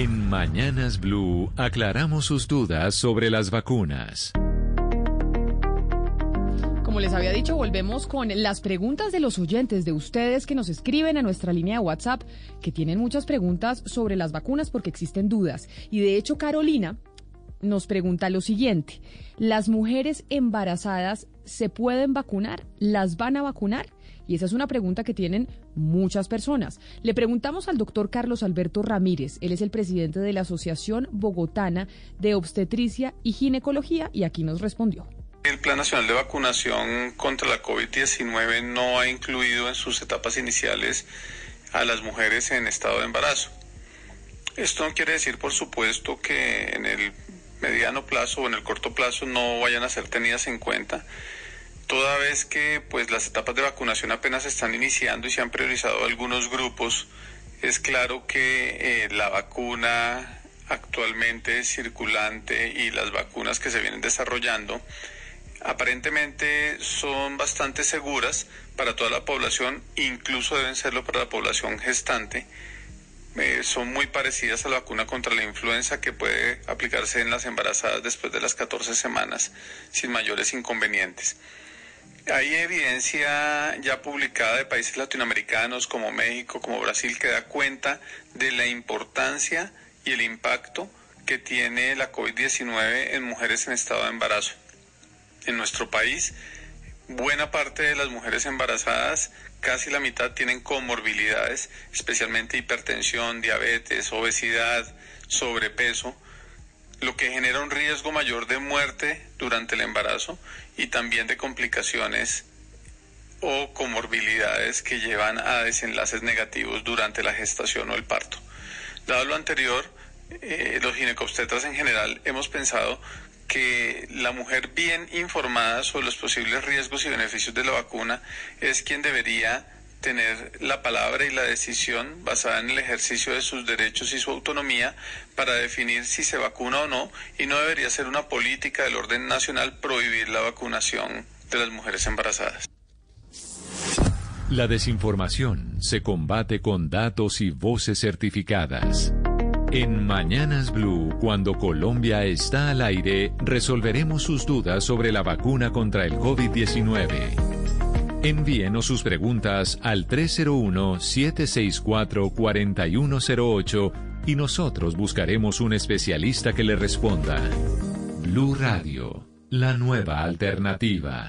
En Mañanas Blue aclaramos sus dudas sobre las vacunas. Como les había dicho, volvemos con las preguntas de los oyentes, de ustedes que nos escriben a nuestra línea de WhatsApp, que tienen muchas preguntas sobre las vacunas porque existen dudas. Y de hecho, Carolina nos pregunta lo siguiente. ¿Las mujeres embarazadas se pueden vacunar? ¿Las van a vacunar? Y esa es una pregunta que tienen muchas personas. Le preguntamos al doctor Carlos Alberto Ramírez, él es el presidente de la Asociación Bogotana de Obstetricia y Ginecología, y aquí nos respondió. El Plan Nacional de Vacunación contra la COVID-19 no ha incluido en sus etapas iniciales a las mujeres en estado de embarazo. Esto no quiere decir, por supuesto, que en el mediano plazo o en el corto plazo no vayan a ser tenidas en cuenta toda vez que pues las etapas de vacunación apenas están iniciando y se han priorizado algunos grupos, es claro que eh, la vacuna actualmente circulante y las vacunas que se vienen desarrollando aparentemente son bastante seguras para toda la población, incluso deben serlo para la población gestante. Eh, son muy parecidas a la vacuna contra la influenza que puede aplicarse en las embarazadas después de las 14 semanas sin mayores inconvenientes. Hay evidencia ya publicada de países latinoamericanos como México, como Brasil, que da cuenta de la importancia y el impacto que tiene la COVID-19 en mujeres en estado de embarazo. En nuestro país, buena parte de las mujeres embarazadas, casi la mitad, tienen comorbilidades, especialmente hipertensión, diabetes, obesidad, sobrepeso lo que genera un riesgo mayor de muerte durante el embarazo y también de complicaciones o comorbilidades que llevan a desenlaces negativos durante la gestación o el parto. Dado lo anterior, eh, los ginecobstetras en general hemos pensado que la mujer bien informada sobre los posibles riesgos y beneficios de la vacuna es quien debería tener la palabra y la decisión basada en el ejercicio de sus derechos y su autonomía para definir si se vacuna o no y no debería ser una política del orden nacional prohibir la vacunación de las mujeres embarazadas. La desinformación se combate con datos y voces certificadas. En Mañanas Blue, cuando Colombia está al aire, resolveremos sus dudas sobre la vacuna contra el COVID-19. Envíenos sus preguntas al 301-764-4108 y nosotros buscaremos un especialista que le responda. Blue Radio, la nueva alternativa.